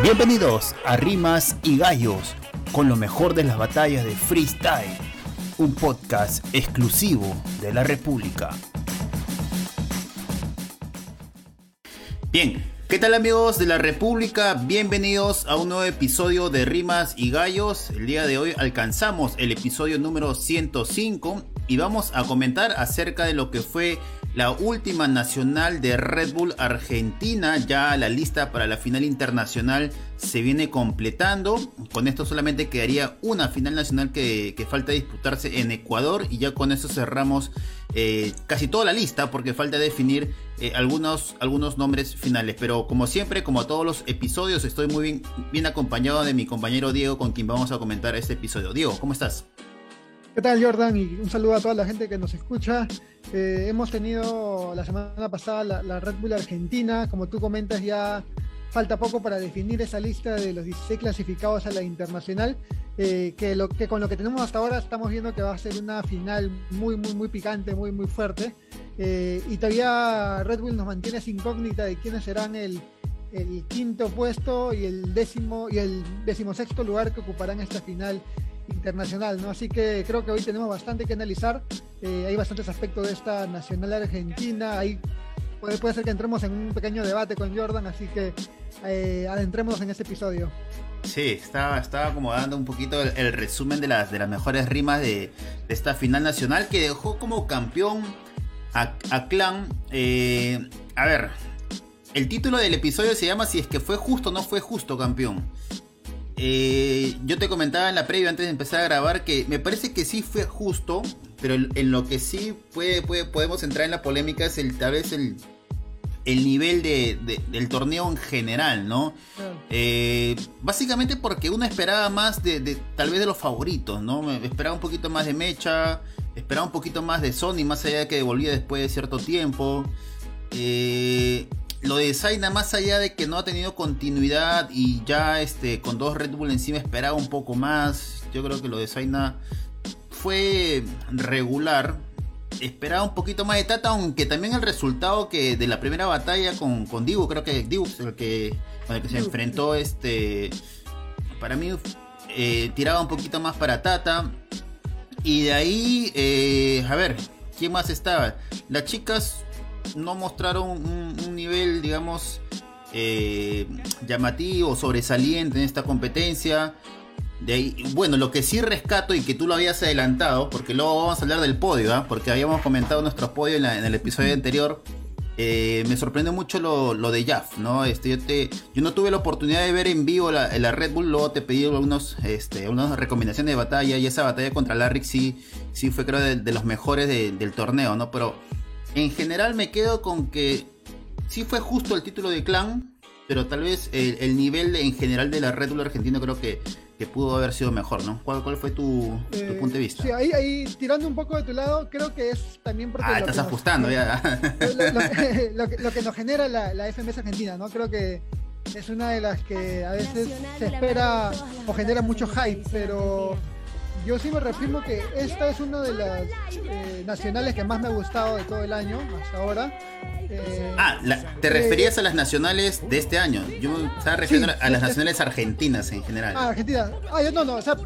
Bienvenidos a Rimas y Gallos, con lo mejor de las batallas de freestyle, un podcast exclusivo de la República. Bien, ¿qué tal amigos de la República? Bienvenidos a un nuevo episodio de Rimas y Gallos. El día de hoy alcanzamos el episodio número 105 y vamos a comentar acerca de lo que fue la última nacional de Red Bull Argentina. Ya la lista para la final internacional se viene completando. Con esto solamente quedaría una final nacional que, falta disputarse en Ecuador. Y ya con eso cerramos eh, casi toda la lista porque falta definir eh, algunos, algunos nombres finales. Pero como siempre, como todos los episodios, estoy muy bien acompañado de mi compañero Diego con quien vamos a comentar este episodio. Diego, ¿cómo estás? ¿Qué tal Jordan? Y un saludo a toda la gente que nos escucha. Eh, hemos tenido la semana pasada la, Red Bull Argentina, como tú comentas ya falta poco para definir esa lista de los 16 clasificados a la internacional, eh, que, lo, que con lo que tenemos hasta ahora estamos viendo que va a ser una final muy, muy, muy picante, muy, muy fuerte. Eh, y todavía Red Bull nos mantiene esa incógnita de quiénes serán el, el quinto puesto y el décimo y el decimosexto lugar que ocuparán esta final internacional, ¿no? Así que creo que hoy tenemos bastante que analizar. Eh, hay bastantes aspectos de esta nacional argentina. Ahí puede, puede ser que entremos en un pequeño debate con Jordan, así que eh, adentrémonos en este episodio. Sí, estaba, estaba como dando un poquito el, resumen de las, de las mejores rimas de, esta final nacional que dejó como campeón a, Clan. Eh, a ver, el título del episodio se llama Si es que fue justo o no fue justo campeón. Eh, yo te comentaba en la previa antes de empezar a grabar que me parece que sí fue justo, pero en lo que sí puede, podemos entrar en la polémica es el tal vez el, el nivel de, del torneo en general, ¿no? Eh, básicamente porque uno esperaba más de, tal vez de los favoritos, ¿no? Esperaba un poquito más de Mecha, esperaba un poquito más de Sony, más allá de que devolvía después de cierto tiempo. Eh, lo de Zaina, más allá de que no ha tenido continuidad y ya este, con dos Red Bull encima esperaba un poco más, yo creo que lo de Zaina fue regular. Esperaba un poquito más de Tata, aunque también el resultado que de la primera batalla con, con Dibu, creo que Dibu el que, con el que se enfrentó, este, para mí eh, tiraba un poquito más para Tata. Y de ahí, eh, a ver, ¿quién más estaba? Las chicas no mostraron un, nivel, digamos, eh, llamativo, sobresaliente en esta competencia. De bueno, lo que sí rescato y que tú lo habías adelantado, porque luego vamos a hablar del podio, ¿ah? porque habíamos comentado nuestro podio en, el episodio anterior. Eh, me sorprende mucho lo, de Jaff, ¿no? Este, yo, te, yo no tuve la oportunidad de ver en vivo la, Red Bull, luego te pedí algunos, este, unas recomendaciones de batalla y esa batalla contra Larry sí, sí fue creo de, los mejores del torneo, ¿no? Pero en general me quedo con que sí fue justo el título de clan, pero tal vez el, nivel en general de la Red Bull argentina creo que, que pudo haber sido mejor, ¿no? ¿Cuál, cuál fue tu, eh, punto de vista? Sí, ahí, ahí tirando un poco de tu lado, creo que es también porque... Ah, estás ajustando ya. Lo, que, lo, que, nos genera la, la FMS Argentina, ¿no? Creo que es una de las que a veces se espera o genera mucho hype, pero yo sí me reafirmo que esta es una de las eh, nacionales que más me ha gustado de todo el año hasta ahora. Eh, ah, ¿te referías a las nacionales de este año? Yo estaba refiriendo a las nacionales argentinas en general. Ah, Argentina. Ah, yo no, no. O sea,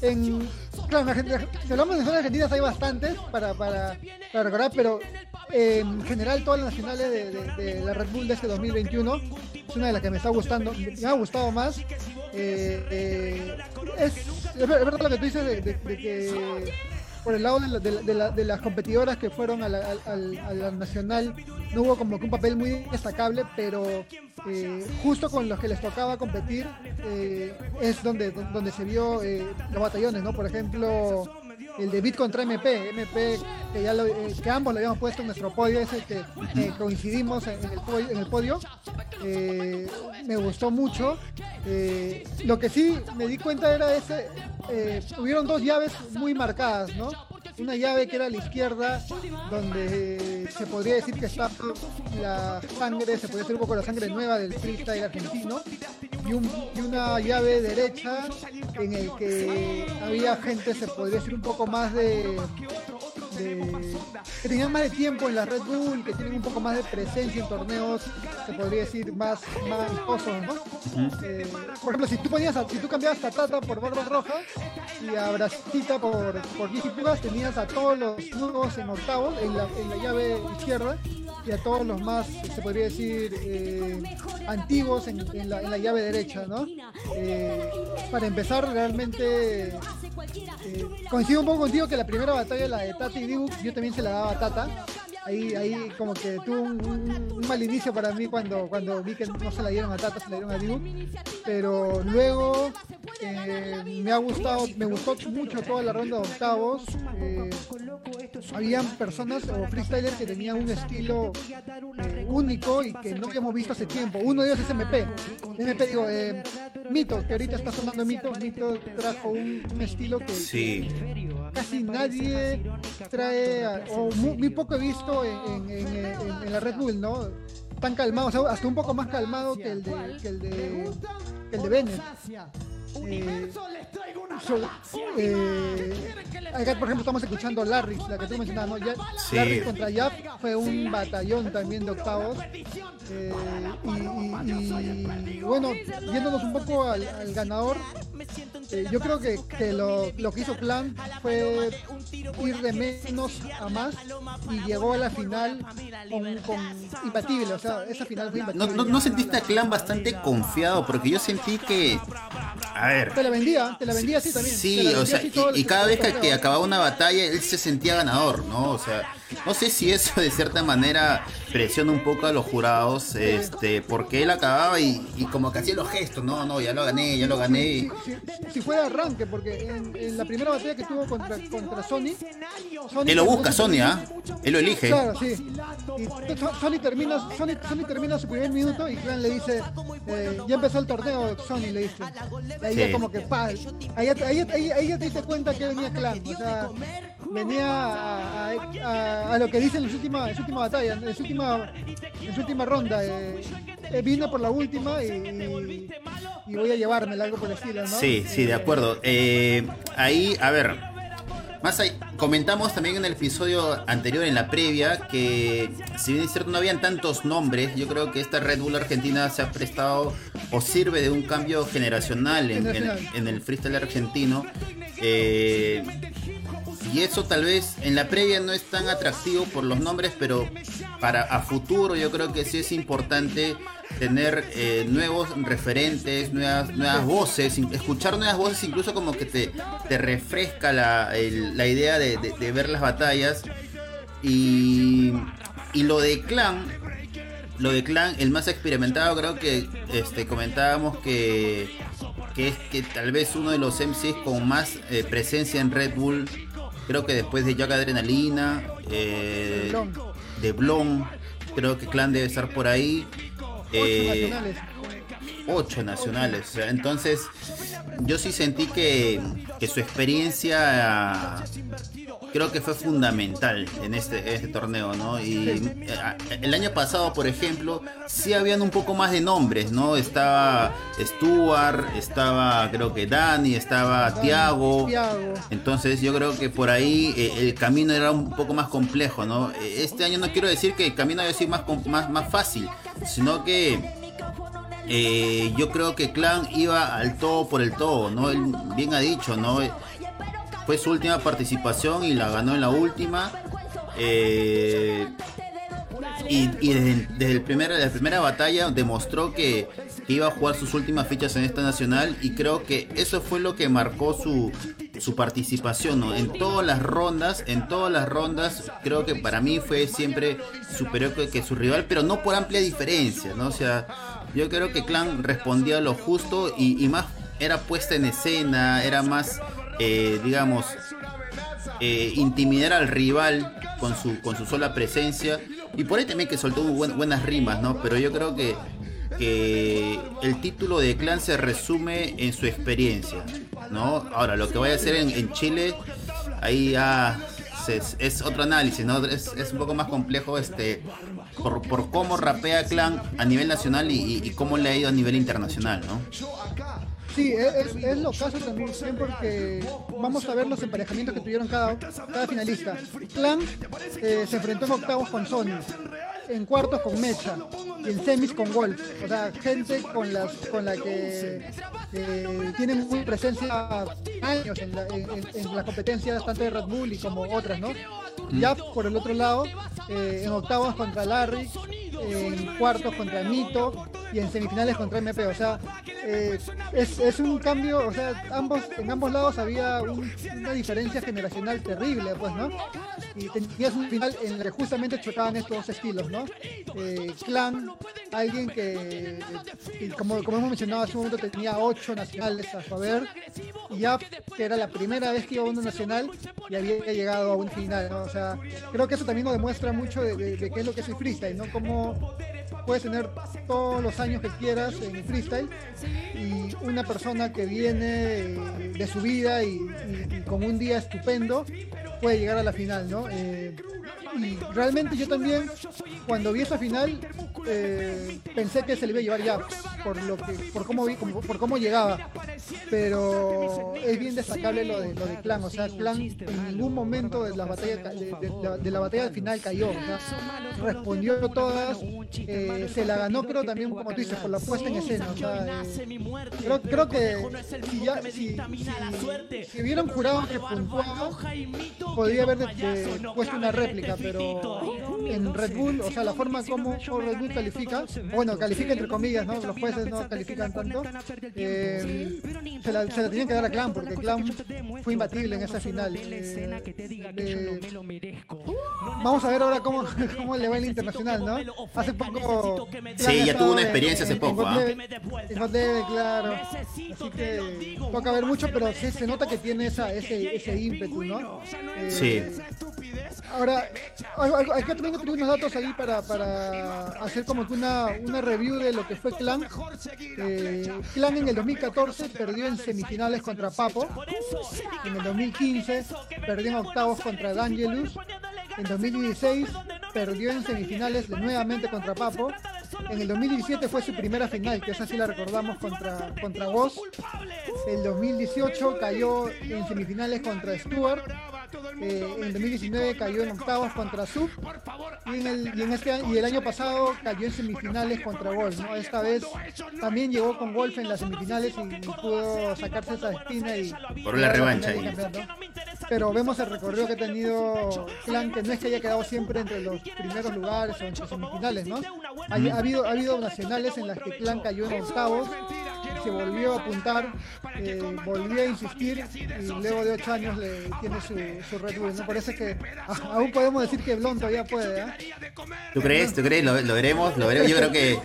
en, claro, si hablamos de nacionales argentinas hay bastantes para, para, para recordar, pero en general todas las nacionales de, la Red Bull de este 2021 es una de las que me está gustando, me ha gustado más. Eh, eh, es, es, verdad lo que tú dices de, que por el lado de, las competidoras que fueron a la, nacional no hubo como que un papel muy destacable, pero eh, justo con los que les tocaba competir es donde, donde se vio los batallones, ¿no? Por ejemplo, el de Bit contra MP, MP que ya lo, eh, que ambos lo habíamos puesto en nuestro podio, ese que coincidimos en el, podio, en el podio. Eh, me gustó mucho. Eh, lo que sí me di cuenta era ese, hubieron dos llaves muy marcadas, ¿no? Una llave que era a la izquierda, donde se podría decir que está la sangre, se podría decir un poco la sangre nueva del freestyle argentino, y, una llave derecha en el que había gente, se podría decir un poco más de que tenían más de tiempo en la Red Bull, que tienen un poco más de presencia en torneos, se podría decir, más, más ¿no? Eh, por ejemplo, si tú ponías si tú cambiabas a Tata por Barba Roja y a Brasita por, por Pugas, tenías a todos los nuevos en octavos, en la, en la llave izquierda, y a todos los más, se podría decir, eh, antiguos en, la, llave derecha, ¿no? Eh, para empezar, realmente eh, coincido un poco contigo que la primera batalla, la de Tata y Dibu, yo también se la daba a Tata. Ahí, ahí como que tuvo un, mal inicio para mí cuando, cuando vi que no se la dieron a Tata, se la dieron a Dibu. Pero luego me ha gustado, me gustó mucho toda la ronda de octavos. habían personas o freestylers que tenían un estilo eh, único y que no habíamos visto hace tiempo. Uno de ellos es MP. MP, digo, eh, Mito, que ahorita está sonando Mito. Mito trajo un, estilo que, casi nadie trae, o muy, poco he visto en, la Red Bull, ¿no? Tan calmado, hasta un poco más calmado que el de, que el de, que el de Bennett. Eh, eh, acá, por ejemplo, estamos escuchando Larry, la que tú mencionabas, ¿no? Larry contra Yap fue un batallón también de octavos. Eh, y, bueno, yéndonos un poco al, ganador, eh, yo creo que, que lo, lo, que hizo Clan fue ir de menos a más y llegó a la final con, con imbatible. O sea, esa final fue imbatible. ¿No, no, no sentiste a Clan bastante confiado? Porque yo sentí que a ver. Te la vendía, te la vendía así también. Sí, o sea, y, cada vez que, acababa una batalla, él se sentía ganador, ¿no? O sea, no sé si eso de cierta manera presiona un poco a los jurados, este, porque él acababa y, como que hacía los gestos, no, no, ya lo gané, ya lo gané. Si, fue de arranque, porque en, la primera batalla que tuvo contra, contra Sony, él lo busca, Sony, ¿ah? Él lo elige. Claro, sí. Y Sony termina, Sony, Sony termina su primer minuto y Clan le dice, eh, ya empezó el torneo, Sony le dice. Ahí ya como que, pa, ahí, ahí, ahí, ahí, ya te diste cuenta que venía Clan, o sea, venía a, a, lo que dice en su última, en su última batalla, en su última, en su última ronda. Eh, eh, vino por la última y, y, voy a llevarme algo por el estilo, ¿no? Sí, sí, de acuerdo. Eh, ahí, a ver, más ahí, comentamos también en el episodio anterior, en la previa, que si bien es cierto no habían tantos nombres, yo creo que esta Red Bull Argentina se ha prestado o sirve de un cambio generacional en, el freestyle argentino. Eh, y eso tal vez en la previa no es tan atractivo por los nombres, pero para a futuro yo creo que sí es importante tener eh, nuevos referentes, nuevas, nuevas voces, escuchar nuevas voces, incluso como que te, te refresca la, idea de, ver las batallas. Y, y lo de Clan, lo de Clan, el más experimentado, creo que este, comentábamos que, que es que tal vez uno de los MCs con más eh, presencia en Red Bull, creo que después de Jack Adrenalina, eh, de Blon, creo que Clan debe estar por ahí. Ocho eh, nacionales. Ocho nacionales. Entonces, yo sí sentí que, que su experiencia creo que fue fundamental en este, este torneo, ¿no? Y eh, el año pasado, por ejemplo, sí habían un poco más de nombres, ¿no? Estaba Stuart, estaba creo que Dani, estaba Tiago. Entonces yo creo que por ahí eh, el camino era un poco más complejo, ¿no? Este año no quiero decir que el camino haya sido más, más, más fácil, sino que eh, yo creo que Clan iba al todo por el todo, ¿no? Él bien ha dicho, ¿no? Fue su última participación y la ganó en la última. Eh, y, desde, el la primera batalla demostró que, iba a jugar sus últimas fichas en esta nacional y creo que eso fue lo que marcó su, su participación en todas las rondas, en todas las rondas creo que para mí fue siempre superior que, su rival, pero no por amplia diferencia, ¿no? O sea, yo creo que Clan respondía lo justo y, y más era puesta en escena, era más eh, digamos, eh, intimidar al rival con su, con su sola presencia. Y por ahí también que soltó buenas rimas, ¿no? Pero yo creo que, que el título de clan se resume en su experiencia, ¿no? Ahora, lo que vaya a hacer en, Chile, ahí es, otro análisis, ¿no? Es, un poco más complejo este por, por cómo rapea Clan a nivel nacional y, y, cómo le ha ido a nivel internacional, ¿no? Sí, es, es lo caso también porque vamos a ver los emparejamientos que tuvieron cada, cada finalista. Clan eh, se enfrentó en octavos con Sony, en cuartos con Mecha en semis con Wolf. O sea, gente con, las, con la que eh, tienen muy presencia años en la, en, las competencias tanto de Red Bull como otras, ¿no? Ya por el otro lado, eh, en octavos contra Larry, en cuartos contra Mito y en semifinales contra MP. O sea, eh, es, un cambio, o sea, ambos, en ambos lados había una diferencia generacional terrible, pues, ¿no? Y tenías un final en justamente chocaban estos dos estilos, ¿no? Eh, Clan, alguien que, como, como hemos mencionado hace un momento, tenía ocho nacionales a saber, y ya que era la primera vez que iba a uno nacional y había llegado a un final, ¿no? O sea, creo que eso también nos demuestra mucho de, de, de qué es lo que es el freestyle, ¿no? Como puedes tener todos los años que quieras en freestyle y una persona que viene de su vida y, con un día estupendo puede llegar a la final, ¿no? Eh, y realmente yo también, cuando vi esa final, eh, pensé que se le iba a llevar ya, por lo que, por cómo vi, por cómo llegaba. Pero es bien destacable lo de lo de Clan, o sea, Clan en ningún momento de la batalla de, la, batalla final cayó, respondió todas, eh, se la ganó creo también como tú dices, por la puesta en escena. Creo, creo que si ya si, si, hubieran jurado que puntuaba, podría haber puesto una réplica pero en Red Bull, o sea, la forma como Red Bull califica, bueno, califica entre comillas, ¿no? Los jueces no califican tanto, eh, se, la, se la tenían que dar a Clan, porque Clan fue imbatible en esa final. Eh, eh, vamos a ver ahora cómo, cómo le va el internacional, ¿no? Hace poco... Sí, ya tuvo una experiencia hace poco, ¿ah? En claro. Así que toca ver mucho, pero sí, se nota que tiene esa, ese, ese ímpetu, ¿no? Sí. Ahora, que también unos datos ahí para, para hacer como que una, una review de lo que fue Clan. Eh, Clan en el 2014 perdió en semifinales contra Papo. En el 2015 perdió en octavos contra D'Angelus. En 2016 perdió en semifinales nuevamente contra Papo. En el 2017 fue su primera final, que esa sí la recordamos contra, contra Voz. El 2018 cayó en semifinales contra Stuart eh, en 2019 cayó en octavos contra Sub y, en el, y, en este, y el año pasado cayó en semifinales contra Wolf. ¿no? Esta vez también llegó con Wolf en las semifinales y, pudo sacarse esa espina y por la revancha. Pero vemos el recorrido que ha tenido Clan, que no es que haya quedado siempre entre los primeros lugares o entre semifinales, ¿no? Ha, ha habido, ha habido nacionales en las que Clan cayó en octavos se volvió a apuntar, eh, volvió a insistir y luego de ocho años le tiene su, su Red. ¿no? Parece que aún podemos decir que Blon todavía puede. ¿eh? ¿Tú crees? ¿Tú crees? Lo, veremos, lo veremos. Yo creo que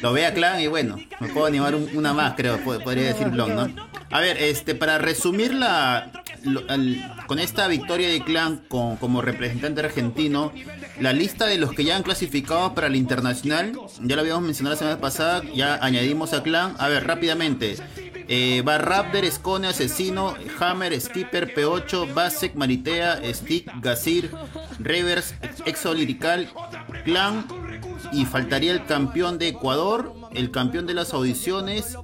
lo ve a Clan y bueno, me puedo animar una más, creo, podría decir Blon, ¿no? A ver, este, para resumir la, con esta victoria de Clan con, como representante argentino, la lista de los que ya han clasificado para el internacional, ya lo habíamos mencionado la semana pasada, ya añadimos a Clan. A ver, rápidamente. Eh, va Raptor, Scone, Asesino, Hammer, Skipper, P8, Basek, Maritea, Stick, Gazir, Revers, Exo Lirical, Clan. Y faltaría el campeón de Ecuador, el campeón de las audiciones.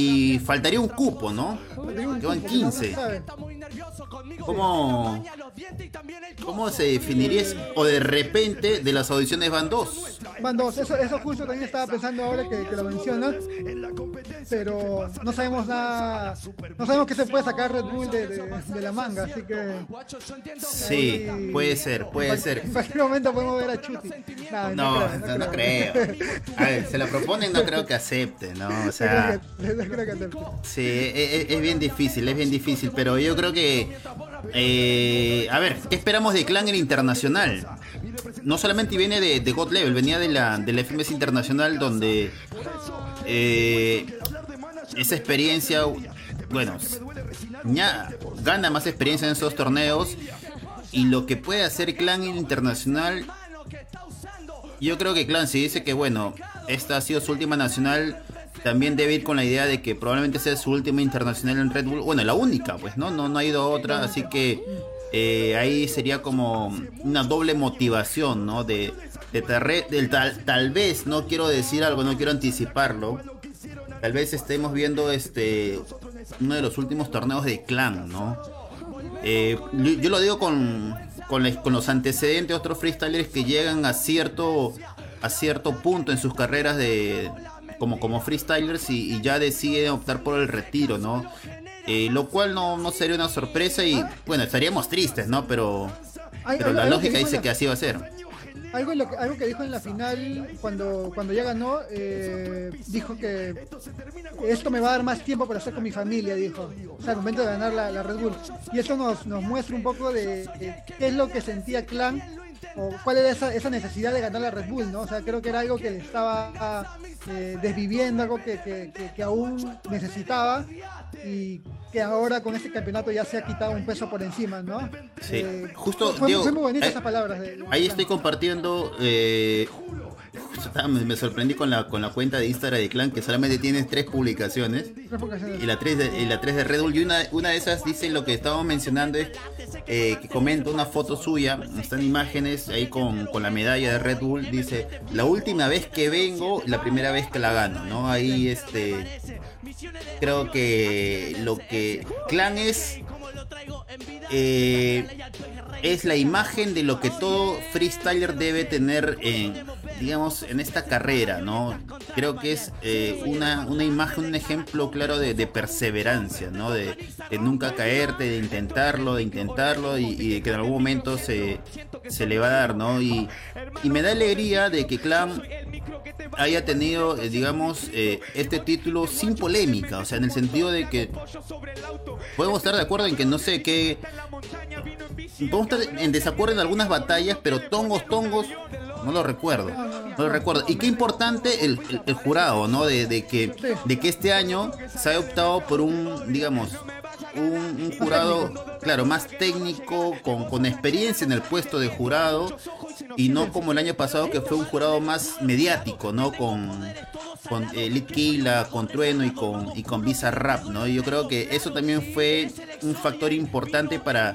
Y faltaría un cupo, ¿no? Quedan 15. ¿Cómo, ¿Cómo se definiría O de repente de las audiciones van dos. Van dos, eso, eso justo también estaba pensando ahora que, lo mencionas. Pero no sabemos nada, no sabemos qué se puede sacar Red Bull de, la manga, así que. Sí, puede ser, puede ser. En cualquier momento podemos ver a Chuti. no, no, creo. A ver, se lo proponen, no creo que acepte, ¿no? O sea. Sí, es, es bien difícil, es bien difícil, pero yo creo que eh, a ver, ¿qué esperamos de Clan en internacional? No solamente viene de, God Level, venía de la, de la FMS Internacional donde eh, esa experiencia, bueno, ya gana más experiencia en esos torneos y lo que puede hacer Clan en internacional, yo creo que Clan si dice que bueno, esta ha sido su última nacional también debe ir con la idea de que probablemente sea su última internacional en Red Bull. Bueno, la única, pues, ¿no? No, no ha ido otra, así que eh, ahí sería como una doble motivación, ¿no? De, de, tal, tal vez, no quiero decir algo, no quiero anticiparlo, tal vez estemos viendo este uno de los últimos torneos de clan, ¿no? Eh, yo, lo digo con, con, los antecedentes de otros freestylers que llegan a cierto, a cierto punto en sus carreras de como, como freestylers y, ya deciden optar por el retiro, ¿no? Eh, lo cual no, no sería una sorpresa y bueno, estaríamos tristes, ¿no? Pero, pero la lógica dice que así va a ser. Algo, lo que, algo que dijo en la final, cuando, cuando ya ganó, eh, dijo que esto me va a dar más tiempo para estar con mi familia, dijo. O sea, al momento de ganar la, Red Bull. Y esto nos, nos muestra un poco de, qué es lo que sentía Clan o cuál era esa, esa, necesidad de ganar la Red Bull, ¿no? O sea, creo que era algo que le estaba eh, desviviendo, algo que, que, que, aún necesitaba y que ahora con este campeonato ya se ha quitado un peso por encima, ¿no? Sí, eh, justo. Fue, muy bonita eh, esa palabra. ahí estoy compartiendo. Eh, me, sorprendí con la con la cuenta de Instagram de Clan que solamente tiene tres publicaciones, y la tres de, y la tres de Red Bull. Y una, una de esas dice lo que estábamos mencionando es que comenta una foto suya están imágenes ahí con, con, la medalla de Red Bull. Dice la última vez que vengo la primera vez que la gano no ahí este creo que lo que Clan es eh, es la imagen de lo que todo freestyler debe tener en digamos en esta carrera no creo que es eh, una, una imagen un ejemplo claro de, perseverancia no de, nunca caerte de intentarlo de intentarlo y, de que en algún momento se, se le va a dar no y, me da alegría de que Clan haya tenido, eh, digamos, eh, este título sin polémica, o sea, en el sentido de que podemos estar de acuerdo en que no sé qué, podemos estar en desacuerdo en algunas batallas, pero tongos, tongos, no lo recuerdo, no lo recuerdo. Y qué importante el, jurado, ¿no? De, de, que, de que este año se haya optado por un, digamos, un, jurado, claro, más técnico, con, con, experiencia en el puesto de jurado, y no como el año pasado que fue un jurado más mediático, ¿no? Con, con eh, con Trueno y con, y con Visa Rap, ¿no? Y yo creo que eso también fue un factor importante para,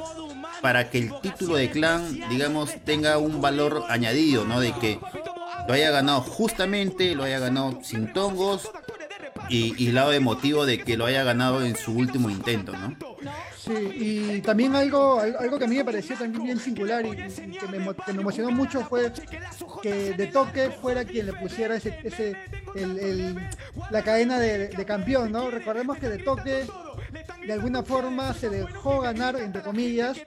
para que el título de clan, digamos, tenga un valor añadido, ¿no? De que lo haya ganado justamente, lo haya ganado sin tongos y, y lado emotivo de que lo haya ganado en su último intento, ¿no? Sí, y también algo, algo que a mí me pareció también bien singular y, que, me, emocionó mucho fue que de toque fuera quien le pusiera ese, ese el, la cadena de, de, campeón, ¿no? Recordemos que de toque de alguna forma se dejó ganar, entre comillas,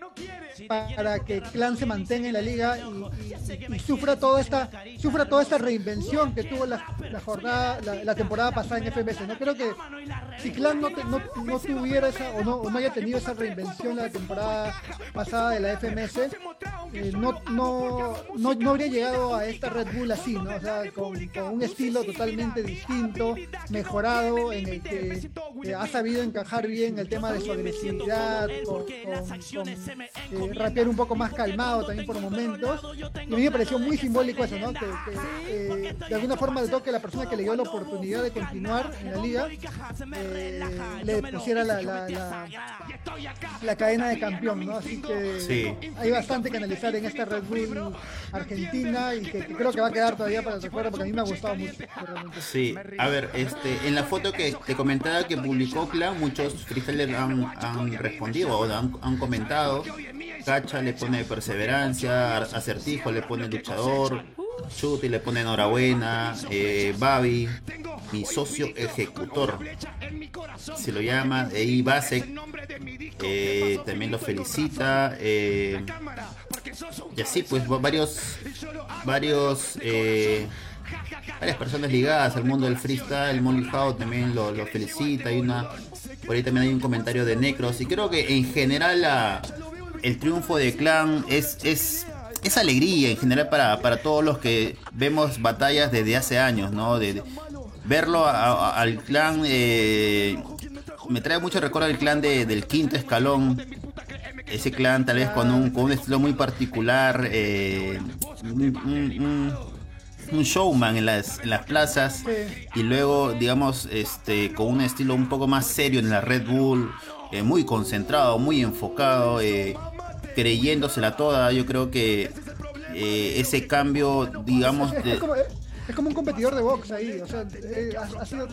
para que Clan se mantenga en la liga y, sufra toda esta sufra toda esta reinvención que tuvo la, jornada la, temporada pasada en FMS no creo que si Clan no, no, tuviera esa o no, o no haya tenido esa reinvención la temporada pasada de la FMS eh, no, no, no, habría llegado a esta Red Bull así no o sea con, un estilo totalmente distinto mejorado en el que ha sabido encajar bien el tema de su agresividad con, con, rapear un poco más calmado también por momentos. Y a mí me pareció muy simbólico eso, ¿no? Que, eh, de alguna forma de toque la persona que le dio la oportunidad de continuar en la liga eh, le pusiera la, la, cadena de campeón, ¿no? Así que hay bastante que analizar en esta Red Bull Argentina y que, creo que va a quedar todavía para el recuerdo porque a mí me ha gustado mucho. Sí, a ver, este, en la foto que te comentaba que publicó Clan, muchos freestylers han, han respondido o han, han comentado Cacha le pone perseverancia, Acertijo le pone luchador, Chuti le pone enhorabuena, eh, Babi, mi socio ejecutor, se lo llama, y Basek eh, también lo felicita, eh, y así pues varios, varios, eh, varias personas ligadas al mundo del freestyle, Molly Howe también lo, lo felicita, hay una, por ahí también hay un comentario de Necros, y creo que en general la el triunfo de Clan es, es, es alegría en general para, para, todos los que vemos batallas desde hace años, ¿no? De, verlo al clan eh, me trae mucho recuerdo al clan de, del quinto escalón. Ese clan tal vez con un, con un estilo muy particular, eh, un, showman en las, en las plazas y luego digamos este con un estilo un poco más serio en la Red Bull, eh, muy concentrado, muy enfocado, eh, creyéndosela toda. Yo creo que eh, ese cambio, digamos... Es, como, un competidor de box ahí, o sea, eh, ha, sido...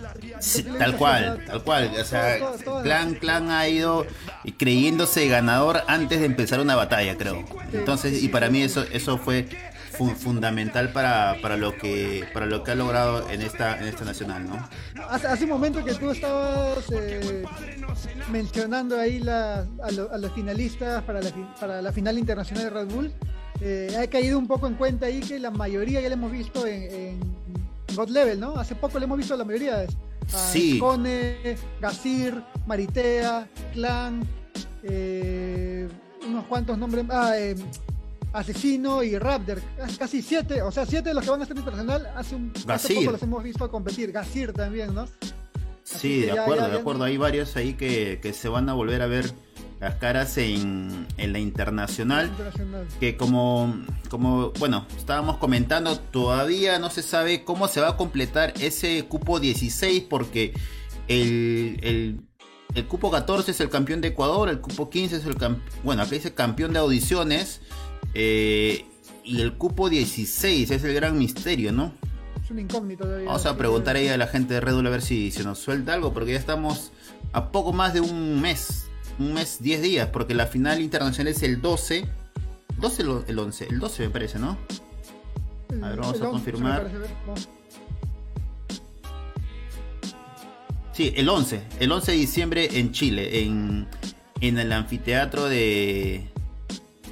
tal cual, tal cual, o sea, Clan, Clan ha ido creyéndose ganador antes de empezar una batalla, creo. Entonces, y para mí eso, eso fue fundamental para, para, lo que para lo que ha logrado en esta en esta nacional no hace, hace un momento que tú estabas eh, mencionando ahí la, a, los finalistas para la, para la final internacional de Red Bull eh, ha caído un poco en cuenta ahí que la mayoría ya la hemos visto en, en, God Level no hace poco le hemos visto a la mayoría de sí. Cone, Gazir, Maritea, Clan, eh, unos cuantos nombres. Ah, eh, Asesino y Raptor, casi siete, o sea, siete de los que van a estar internacional, hace un hace poco los hemos visto competir, Gasir también, ¿no? sí, de acuerdo, de acuerdo, hay varios ahí que, se van a volver a ver las caras en, la internacional, que como, como, bueno, estábamos comentando, todavía no se sabe cómo se va a completar ese cupo 16 porque el, el, el cupo 14 es el campeón de Ecuador, el cupo 15 es el campeón, bueno, acá dice campeón de audiciones, eh, y el cupo 16 es el gran misterio, ¿no? Es un incógnito todavía. Vamos a preguntar ahí a la gente de Red Bull a ver si se nos suelta algo, porque ya estamos a poco más de un mes, un mes, 10 días, porque la final internacional es el 12. 12 el 11, el 12 me parece, ¿no? A ver, vamos a confirmar. Sí, el 11, el 11 de diciembre en Chile, en, en el anfiteatro de,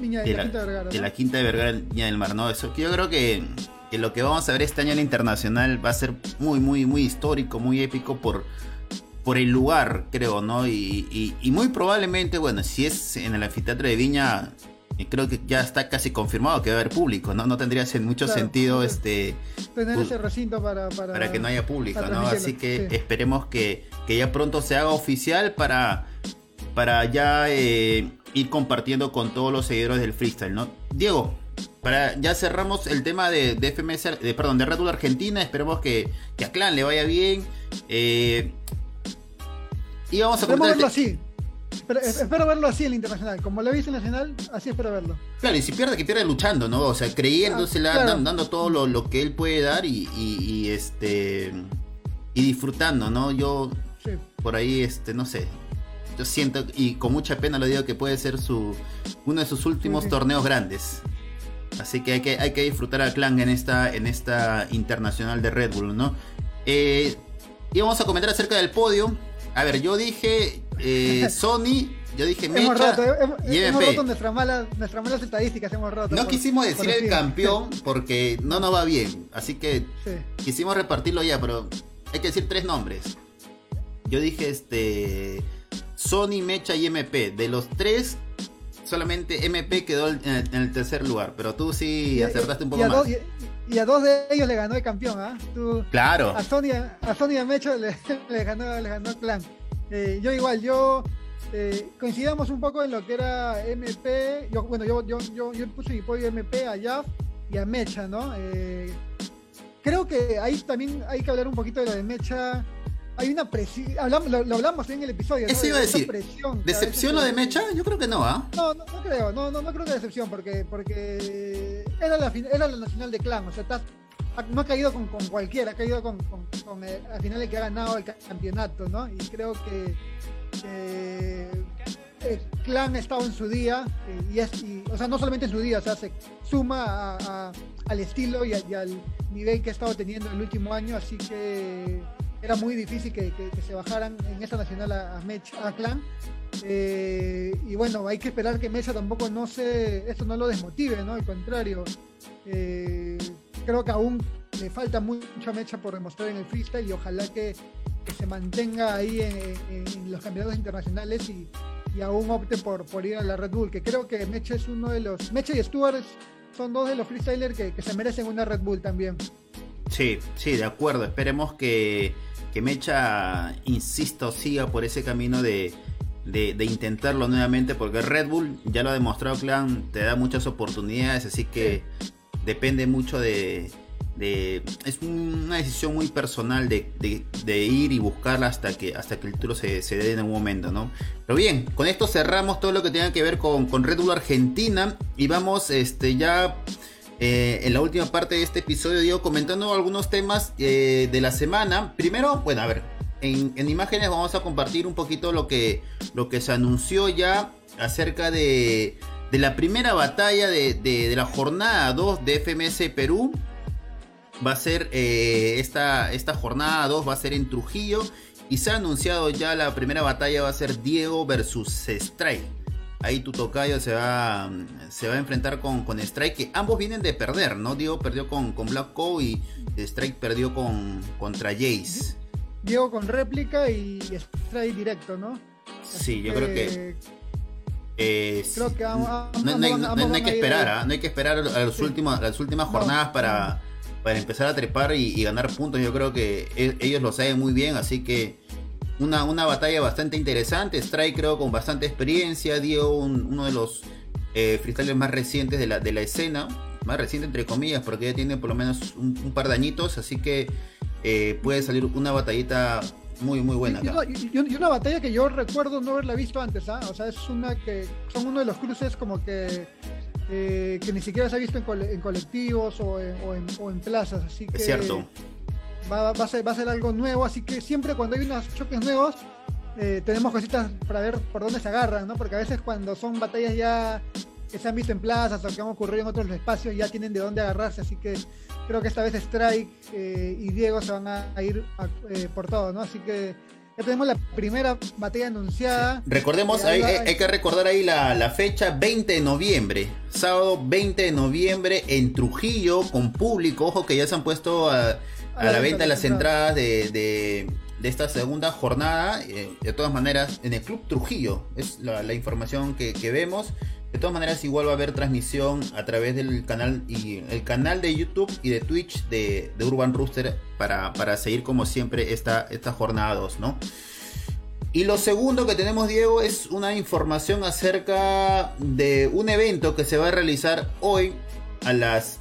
de, la, Quinta de Vergara. De la Quinta de Vergara, Niña del Mar, ¿no? Eso, yo creo que, lo que vamos a ver este año en la internacional va a ser muy, muy, muy histórico, muy épico por, por el lugar, creo, ¿no? Y, muy probablemente, bueno, si es en el anfiteatro de Viña, eh, creo que ya está casi confirmado que va a haber público, ¿no? No tendría mucho sentido este tener ese recinto para, para, que no haya público, ¿no? Así que esperemos que, que, ya pronto se haga oficial para, para ya eh, ir compartiendo con todos los seguidores del freestyle, ¿no? Diego, para ya cerramos el tema de, de FMS, de, perdón, de Red Bull Argentina. Esperemos que, a Clan le vaya bien. Eh, y vamos a verlo así. espero verlo así en el internacional. Como lo he visto en nacional, así espero verlo. Claro, y si pierde, que pierde luchando, ¿no? O sea, creyéndosela, ah, dando, todo lo, que él puede dar y, este. Y disfrutando, ¿no? Yo. Por ahí, este, no sé yo siento, y con mucha pena lo digo, que puede ser su uno de sus últimos torneos grandes. Así que hay que, hay que disfrutar a Clan en esta, en esta internacional de Red Bull, ¿no? Eh, y vamos a comentar acerca del podio. A ver, yo dije eh, Sony, yo dije Mecha hemos roto, y. Hemos roto nuestras malas, nuestras malas estadísticas, hemos roto. No quisimos decir el campeón porque no nos va bien. Así que quisimos repartirlo ya, pero hay que decir tres nombres. Yo dije este Sony, Mecha y MP. De los tres, solamente MP quedó en el, tercer lugar, pero tú sí acertaste un poco más. y, a dos de ellos le ganó el campeón, ¿ah? Claro. A Sony, a Sony y a Mecha le, ganó, le ganó el clan. Eh, yo igual, yo eh, coincidamos un poco en lo que era MP. Yo, bueno, yo, yo, yo, yo puse mi podio MP a Jaf y a Mecha, ¿no? Eh, creo que ahí también hay que hablar un poquito de lo de Mecha hay una presión, lo, hablamos en el episodio. Eso iba a decir. ¿Decepción lo de Mecha? Yo creo que no, ¿ah? No, no, no, creo, no, no, no creo que decepción, porque, porque era, la, era la nacional de clan, o sea, no ha caído con, con, cualquiera, ha caído con, con, con el, al final el que ha ganado el campeonato, ¿no? Y creo que el clan ha estado en su día, eh, y es, o sea, no solamente en su día, o sea, se suma a, al estilo y, y al nivel que ha estado teniendo el último año, así que era muy difícil que, se bajaran en esta nacional a, a, Clan. Eh, y bueno, hay que esperar que Mesa tampoco no se, esto no lo desmotive, ¿no? Al contrario, eh, creo que aún le falta mucho a Mecha por demostrar en el freestyle y ojalá que, se mantenga ahí en, los campeonatos internacionales y, aún opte por, por ir a la Red Bull, que creo que Mecha es uno de los, Mecha y Stuart son dos de los freestylers que, que se merecen una Red Bull también. Sí, sí, de acuerdo. Esperemos que que Mecha, insisto, siga por ese camino de, de, intentarlo nuevamente, porque Red Bull ya lo ha demostrado, Clan, te da muchas oportunidades, así que depende mucho de, de, es una decisión muy personal de, de, ir y buscarla hasta que hasta que el título se, se, dé en algún momento, ¿no? Pero bien, con esto cerramos todo lo que tenga que ver con, con Red Bull Argentina y vamos este ya eh, en la última parte de este episodio, Diego, comentando algunos temas eh, de la semana. Primero, bueno, a ver, en, imágenes vamos a compartir un poquito lo que, lo que se anunció ya acerca de, de la primera batalla de, de, la jornada 2 de FMS Perú. Va a ser eh, esta, esta jornada 2, va a ser en Trujillo. Y se ha anunciado ya la primera batalla va a ser Diego versus Strike ahí tu tocayo se va, se va a enfrentar con, con Strike, que ambos vienen de perder, ¿no? Diego perdió con, con Black Co y Strike perdió con, contra Jace. Diego con réplica y Strike directo, ¿no? sí, yo creo que... creo que no, hay que esperar, ¿ah? no hay que esperar a, los últimos, las últimas jornadas para, para empezar a trepar y, y, ganar puntos. Yo creo que e, ellos lo saben muy bien, así que una, una batalla bastante interesante. Strike creo con bastante experiencia. Dio uno de los eh, freestylers más recientes de la, de la escena. Más reciente entre comillas porque ya tiene por lo menos un, par de añitos. Así que eh, puede salir una batallita muy muy buena. Y, una batalla que yo recuerdo no haberla visto antes. ¿ah? O sea, es una que son uno de los cruces como que... Eh, que ni siquiera se ha visto en, colectivos o en, o en, plazas, así que es cierto va, a ser, va a ser algo nuevo, así que siempre cuando hay unos choques nuevos, eh, tenemos cositas para ver por dónde se agarran, ¿no? Porque a veces cuando son batallas ya que se han visto en plazas o que han ocurrido en otros espacios, ya tienen de dónde agarrarse, así que creo que esta vez Strike eh, y Diego se van a, ir eh, por todo, ¿no? Así que ya tenemos la primera batalla anunciada. Recordemos, hay, hay, que recordar ahí la, la, fecha 20 de noviembre. Sábado 20 de noviembre en Trujillo con público. Ojo que ya se han puesto a, a la venta las entradas de, de, esta segunda jornada. Eh, de todas maneras, en el Club Trujillo es la, información que, vemos. De todas maneras, igual va a haber transmisión a través del canal y el canal de YouTube y de Twitch de, Urban Rooster para, para, seguir como siempre esta, esta jornada 2, ¿no? Y lo segundo que tenemos, Diego, es una información acerca de un evento que se va a realizar hoy a las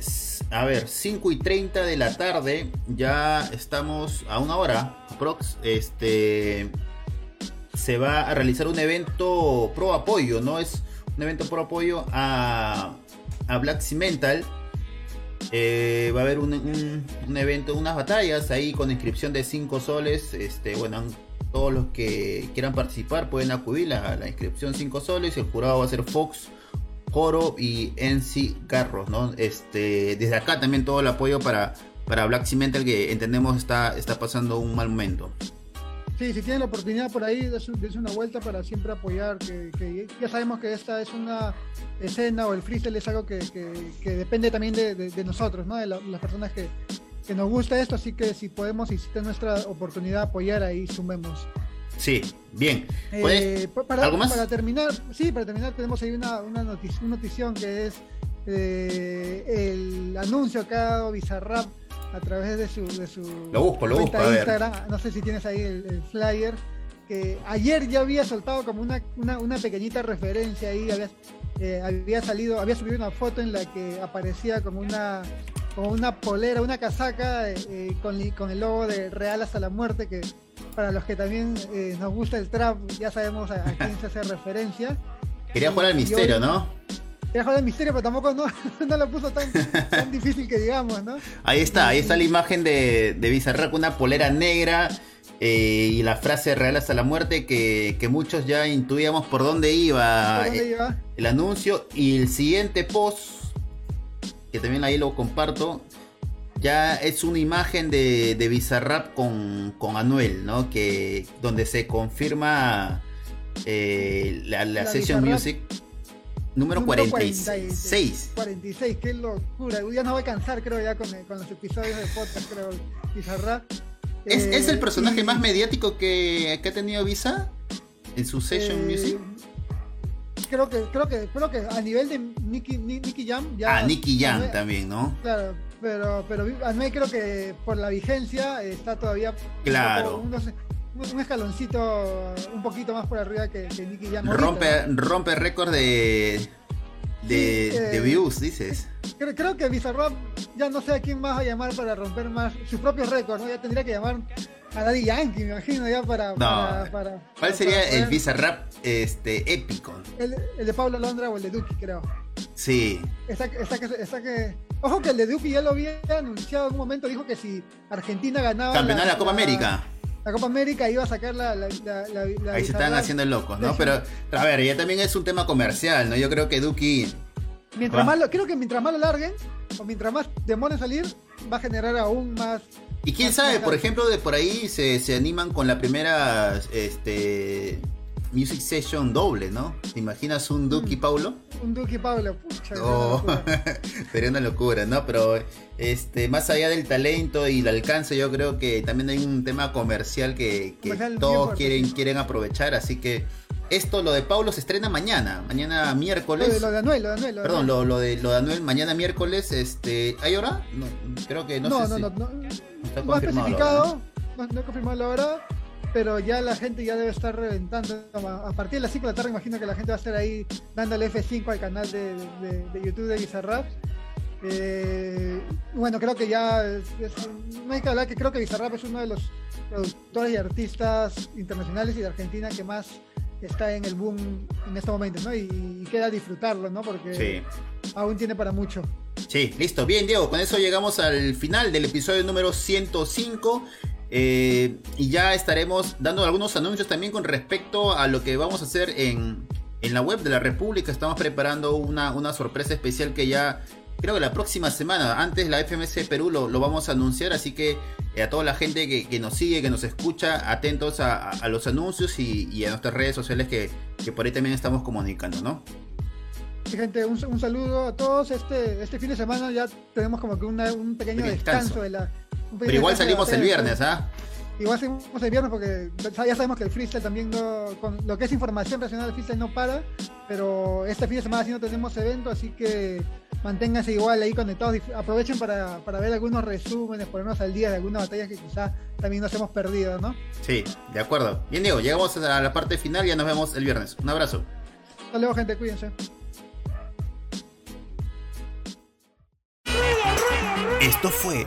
a ver, 5 y 30 de la tarde, ya estamos a una hora, prox, este, se va a realizar un evento pro apoyo, ¿no? Es un evento pro apoyo a, a Black Cimental. Eh, va a haber un, un, evento, unas batallas ahí con inscripción de 5 soles. Este, bueno, todos los que quieran participar pueden acudir a la inscripción 5 soles. El jurado va a ser Fox Coro y NC Garros, ¿no? Este, desde acá también todo el apoyo para, para Black Cimental que entendemos está, está pasando un mal momento. Sí, si tienen la oportunidad por ahí, dense una vuelta para siempre apoyar, que, ya sabemos que esta es una escena o el freestyle es algo que, depende también de, nosotros, ¿no? de las personas que, nos gusta esto, así que si podemos y si es nuestra oportunidad apoyar ahí, sumemos. Sí, bien. Eh, para, ¿Algo más? Para terminar, sí, para terminar tenemos ahí una, una, notición que es eh, el anuncio que ha dado Bizarrap a través de su, de su lo busco, lo busco, a Instagram. No sé si tienes ahí el, flyer. Que ayer ya había soltado como una, una, pequeñita referencia ahí. Había, eh, había salido, había subido una foto en la que aparecía como una como una polera, una casaca con, con el logo de Real hasta la muerte que para los que también eh, nos gusta el trap, ya sabemos a, quién se hace referencia. Quería jugar al misterio, ¿no? Quería jugar al misterio, pero tampoco no, no lo puso tan, difícil que digamos, ¿no? Ahí está, ahí está la imagen de, de Bizarrap, una polera negra eh, y la frase real hasta la muerte que, que muchos ya intuíamos por dónde iba, eh, el anuncio. Y el siguiente post, que también ahí lo comparto, ya es una imagen de, de Bizarrap con, con Anuel, ¿no? Que, donde se confirma eh, la, la, Session Music número, 46. 46. qué locura. Ya no voy a cansar, creo, ya con, con los episodios de podcast, creo, Bizarrap. ¿Es, ¿Es, el eh, personaje más mediático que, que, ha tenido Visa en su Session eh, Music? Creo que, creo que, creo que a nivel de Nicky, Nicky Jam ya. Ah, Nicky Jam también, ¿no? Claro, pero, pero a mí creo que por la vigencia está todavía claro. un, escaloncito un poquito más por arriba que, Nicky Jam. Rompe, rompe récord de, de, eh, views, dices. Creo, que Bizarrap ya no sé a quién más a llamar para romper más su propio récord, ¿no? Ya tendría que llamar a Daddy Yankee, me imagino, ya para. para, ¿Cuál sería el Bizarrap este, épico? El, el, de Pablo Londra o el de Duki, creo. Sí. Esa, esa, esa que Ojo que el de Duque ya lo había anunciado en un momento, dijo que si Argentina ganaba. Campeonato de la Copa América. La Copa América iba a sacar la. la, Ahí se están haciendo locos, ¿no? Pero, a ver, ya también es un tema comercial, ¿no? Yo creo que Duque. Mientras más lo, creo que mientras más lo larguen, o mientras más demoren salir, va a generar aún más. Y quién sabe, por ejemplo, de por ahí se, se animan con la primera este Music Session doble, ¿no? ¿Te imaginas un Duke y mm. Paulo? Un Duke y Paulo, pucha. Oh, sería una locura, ¿no? Pero este, más allá del talento y el alcance, yo creo que también hay un tema comercial que, todos quieren, quieren aprovechar, así que esto, lo de Paulo, se estrena mañana, mañana miércoles. Lo de, Anuel, lo de Anuel. Perdón, lo, lo, de, lo de Anuel, mañana miércoles, este, ¿hay hora? No, creo que no, no sé no, no, no, no, está no, especificado, no, no he confirmado la hora, pero ya la gente ya debe estar reventando. A partir de las 5 de la tarde imagino que la gente va a estar ahí dándole F5 al canal de, YouTube de Bizarrap. Eh, bueno, creo que ya no hay que hablar que creo que Bizarrap es uno de los productores y artistas internacionales y de Argentina que más está en el boom en este momento, ¿no? Y, queda disfrutarlo, ¿no? Porque aún tiene para mucho. Sí, listo. Bien, Diego, con eso llegamos al final del episodio número 105. Eh, y ya estaremos dando algunos anuncios también con respecto a lo que vamos a hacer en, la web de la República. Estamos preparando una, una, sorpresa especial que ya creo que la próxima semana, antes la FMC Perú lo, vamos a anunciar. Así que a toda la gente que, nos sigue, que nos escucha, atentos a, los anuncios y, a nuestras redes sociales que, por ahí también estamos comunicando, ¿no? gente, un, saludo a todos. Este, este fin de semana ya tenemos como que un pequeño descanso de la pero igual salimos el viernes, ¿ah? Igual salimos el viernes porque ya sabemos que el freestyle también no, con lo que es información relacionada al freestyle no para, pero este fin de semana sí no tenemos evento, así que manténganse igual ahí conectados, aprovechen para, ver algunos resúmenes, ponernos al día de algunas batallas que quizá también nos hemos perdido, ¿no? Sí, de acuerdo. Bien, Diego, llegamos a la parte final y ya nos vemos el viernes. Un abrazo. Hasta luego, gente, cuídense. Esto fue